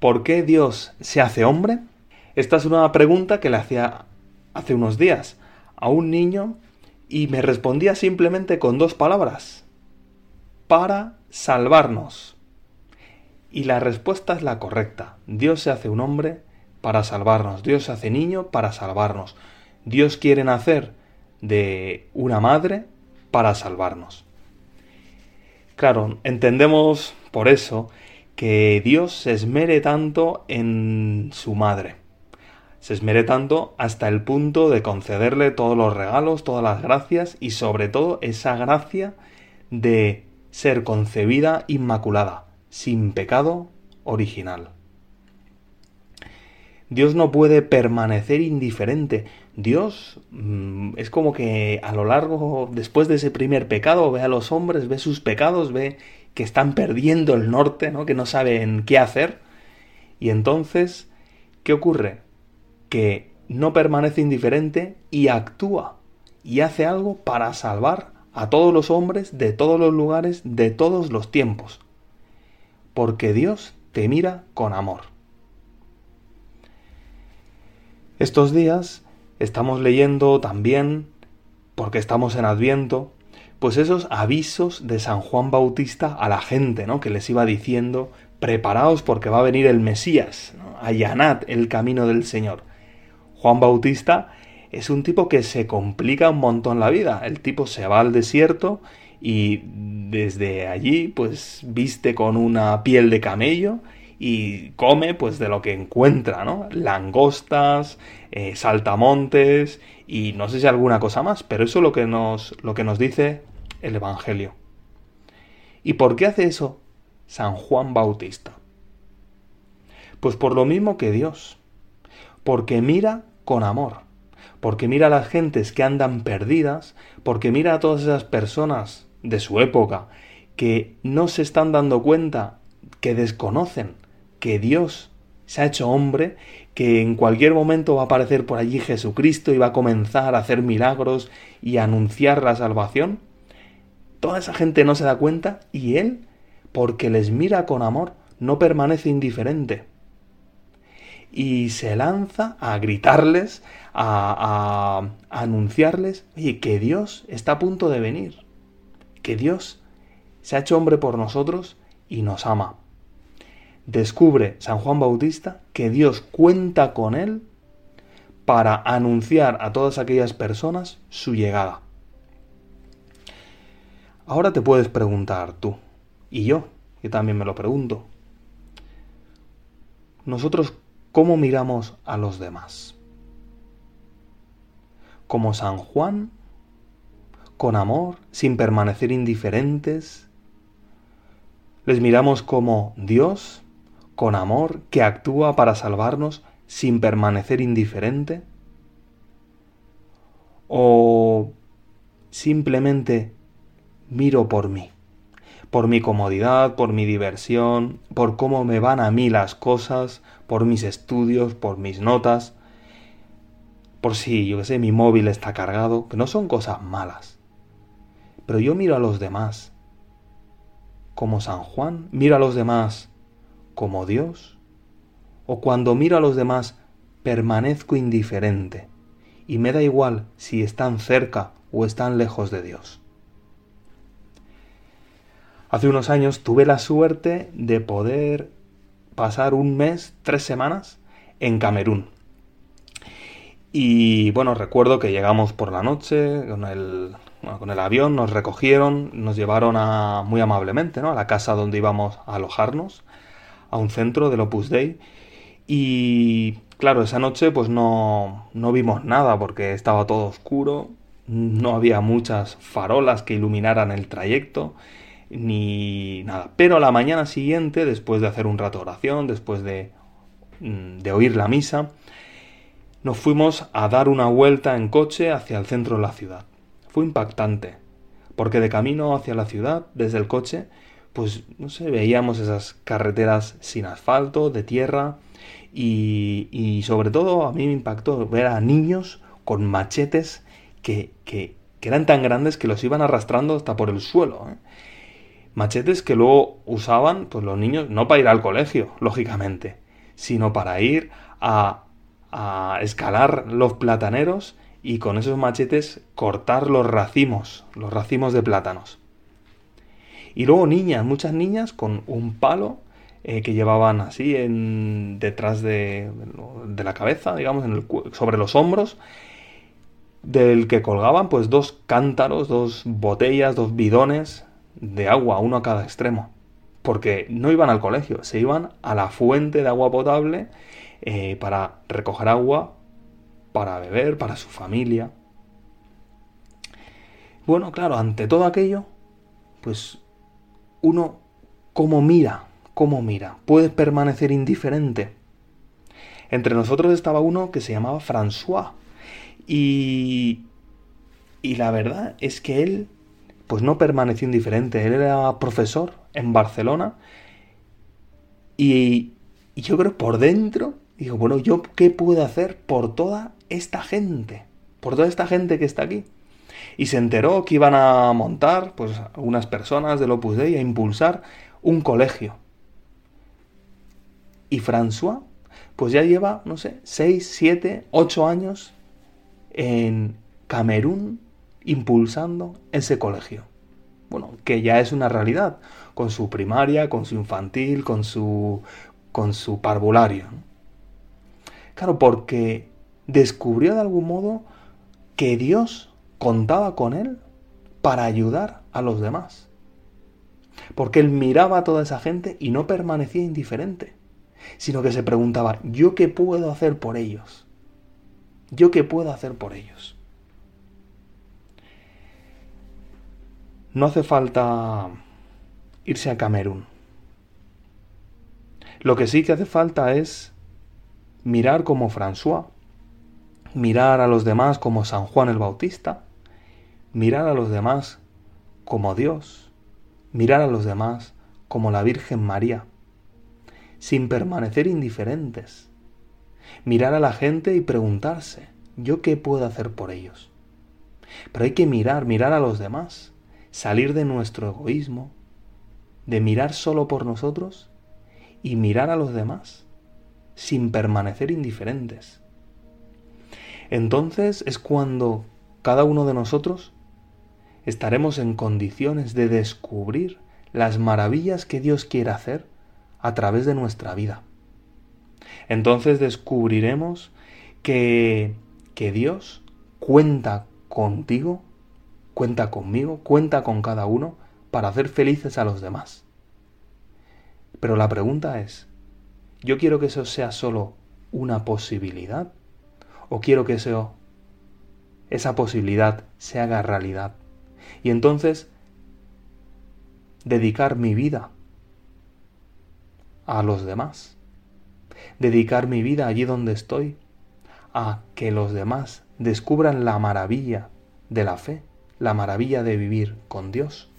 ¿por qué Dios se hace hombre? Esta es una pregunta que le hacía hace unos días a un niño y me respondía simplemente con dos palabras. Para salvarnos. Y la respuesta es la correcta. Dios se hace un hombre para salvarnos. Dios se hace niño para salvarnos. Dios quiere nacer de una madre para salvarnos. Claro, entendemos por eso que Dios se esmere tanto en su madre. Se esmere tanto hasta el punto de concederle todos los regalos, todas las gracias y sobre todo esa gracia de ser concebida inmaculada, sin pecado original. Dios no puede permanecer indiferente. Dios mm, es como que a lo largo, después de ese primer pecado, ve a los hombres, ve sus pecados, ve que están perdiendo el norte, ¿no? que no saben qué hacer. Y entonces, ¿qué ocurre? Que no permanece indiferente y actúa y hace algo para salvar a todos los hombres de todos los lugares, de todos los tiempos. Porque Dios te mira con amor. Estos días estamos leyendo también, porque estamos en Adviento, pues esos avisos de San Juan Bautista a la gente, ¿no? Que les iba diciendo, preparaos porque va a venir el Mesías, allanad el camino del Señor. Juan Bautista es un tipo que se complica un montón la vida. El tipo se va al desierto y desde allí pues viste con una piel de camello y come pues de lo que encuentra, ¿no? Langostas, eh, saltamontes y no sé si alguna cosa más, pero eso es lo que nos, lo que nos dice el Evangelio. ¿Y por qué hace eso San Juan Bautista? Pues por lo mismo que Dios, porque mira con amor, porque mira a las gentes que andan perdidas, porque mira a todas esas personas de su época que no se están dando cuenta, que desconocen que Dios se ha hecho hombre, que en cualquier momento va a aparecer por allí Jesucristo y va a comenzar a hacer milagros y a anunciar la salvación? Toda esa gente no se da cuenta y Él, porque les mira con amor, no permanece indiferente. Y se lanza a gritarles, a, a, anunciarles, oye, que Dios está a punto de venir, que Dios se ha hecho hombre por nosotros y nos ama descubre San Juan Bautista que Dios cuenta con él para anunciar a todas aquellas personas su llegada. Ahora te puedes preguntar tú, y yo, que también me lo pregunto, nosotros cómo miramos a los demás. Como San Juan, con amor, sin permanecer indiferentes, les miramos como Dios con amor, que actúa para salvarnos sin permanecer indiferente? ¿O simplemente miro por mí? Por mi comodidad, por mi diversión, por cómo me van a mí las cosas, por mis estudios, por mis notas, por si, yo que sé, mi móvil está cargado, que no son cosas malas. Pero yo miro a los demás, como San Juan, miro a los demás como Dios? ¿O cuando miro a los demás permanezco indiferente y me da igual si están cerca o están lejos de Dios? Hace unos años tuve la suerte de poder pasar un mes, tres semanas, en Camerún. Y bueno, recuerdo que llegamos por la noche con el, avión, nos recogieron, nos llevaron a, muy amablemente ¿no? a la casa donde íbamos a alojarnos a un centro del Opus Dei y claro, esa noche pues no, no vimos nada porque estaba todo oscuro, no había muchas farolas que iluminaran el trayecto ni nada. Pero la mañana siguiente, después de hacer un rato de oración, después de, mm, de oír la misa, nos fuimos a dar una vuelta en coche hacia el centro de la ciudad. Fue impactante, porque de camino hacia la ciudad, desde el coche, pues no sé, veíamos esas carreteras sin asfalto, de tierra, y, y sobre todo a mí me impactó ver a niños con machetes que, que, que eran tan grandes que los iban arrastrando hasta por el suelo. ¿eh? Machetes que luego usaban pues los niños no para ir al colegio, lógicamente, sino para ir a, a escalar los plataneros y con esos machetes cortar los racimos, los racimos de plátanos. Y luego niñas, muchas niñas con un palo eh, que llevaban así en, detrás de, de, la cabeza, digamos, en el, sobre los hombros, del que colgaban pues dos cántaros, dos botellas, dos bidones de agua, uno a cada extremo. Porque no iban al colegio, se iban a la fuente de agua potable eh, para recoger agua para beber, para su familia. Bueno, claro, ante todo aquello, pues uno, ¿cómo mira? ¿Cómo mira? ¿Puede permanecer indiferente? Entre nosotros estaba uno que se llamaba François. Y, y la verdad es que él, pues no permaneció indiferente. Él era profesor en Barcelona. Y, yo creo por dentro, digo, bueno, ¿yo qué puedo hacer por toda esta gente, por toda esta gente que está aquí. Y se enteró que iban a montar, pues, unas personas del Opus Dei a impulsar un colegio. Y François, pues ya lleva, no sé, 6, 7, 8 años en Camerún impulsando ese colegio. Bueno, que ya es una realidad, con su primaria, con su infantil, con su, con su parvulario. Claro, porque descubrió de algún modo que Dios contaba con él para ayudar a los demás. Porque él miraba a toda esa gente y no permanecía indiferente, sino que se preguntaba, ¿yo qué puedo hacer por ellos? ¿Yo qué puedo hacer por ellos? No hace falta irse a Camerún. Lo que sí que hace falta es mirar como François, mirar a los demás como San Juan el Bautista, mirar a los demás como Dios, mirar a los demás como la Virgen María, sin permanecer indiferentes, mirar a la gente y preguntarse, ¿yo qué puedo hacer por ellos? Pero hay que mirar, mirar a los demás, salir de nuestro egoísmo, de mirar solo por nosotros y mirar a los demás, sin permanecer indiferentes entonces es cuando cada uno de nosotros estaremos en condiciones de descubrir las maravillas que Dios quiere hacer a través de nuestra vida. Entonces descubriremos que, que Dios cuenta contigo, cuenta conmigo, cuenta con cada uno para hacer felices a los demás. Pero la pregunta es, ¿yo quiero que eso sea solo una posibilidad? o quiero que eso, esa posibilidad se haga realidad. Y entonces dedicar mi vida a los demás. Dedicar mi vida allí donde estoy a que los demás descubran la maravilla de la fe, la maravilla de vivir con Dios.